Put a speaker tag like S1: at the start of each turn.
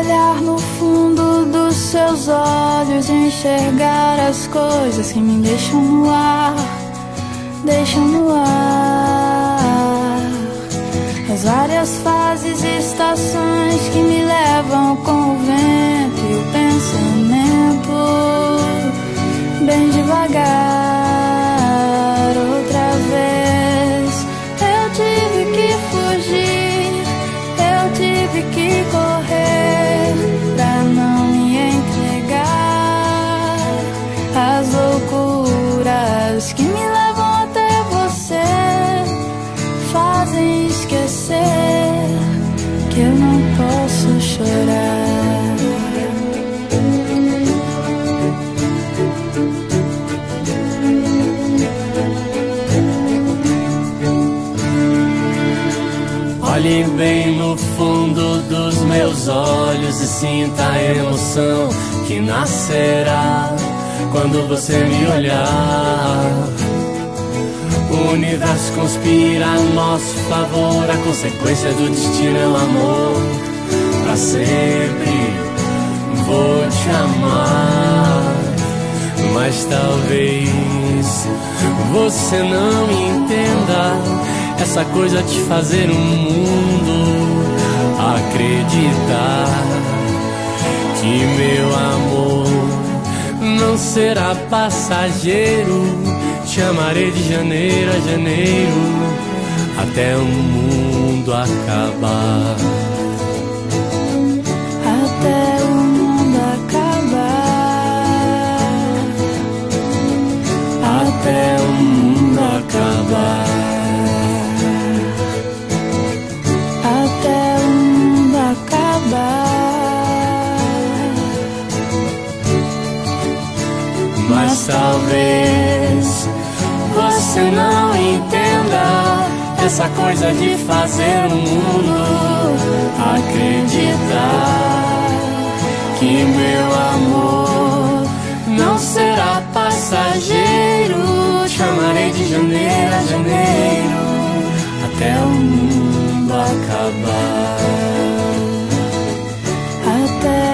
S1: olhar no fundo dos seus olhos e enxergar as coisas que me deixam no ar, deixam no ar. As várias fases e estações que me levam com loucuras que me levam até você, fazem esquecer que eu não posso chorar.
S2: Olhe bem no fundo dos meus olhos e sinta a emoção que nascerá quando você me olhar. O universo conspira a nosso favor, a consequência do destino é o amor. Pra sempre vou te amar, mas talvez você não entenda essa coisa de fazer o mundo acreditar que meu amor não será passageiro. Te amarei de janeiro a janeiro até o mundo acabar.
S1: Até o mundo acabar.
S2: Até o mundo acabar.
S1: Até o mundo acabar.
S2: Mas talvez essa coisa de fazer o mundo acreditar que meu amor não será passageiro. Chamarei de janeiro a janeiro até o mundo acabar. Até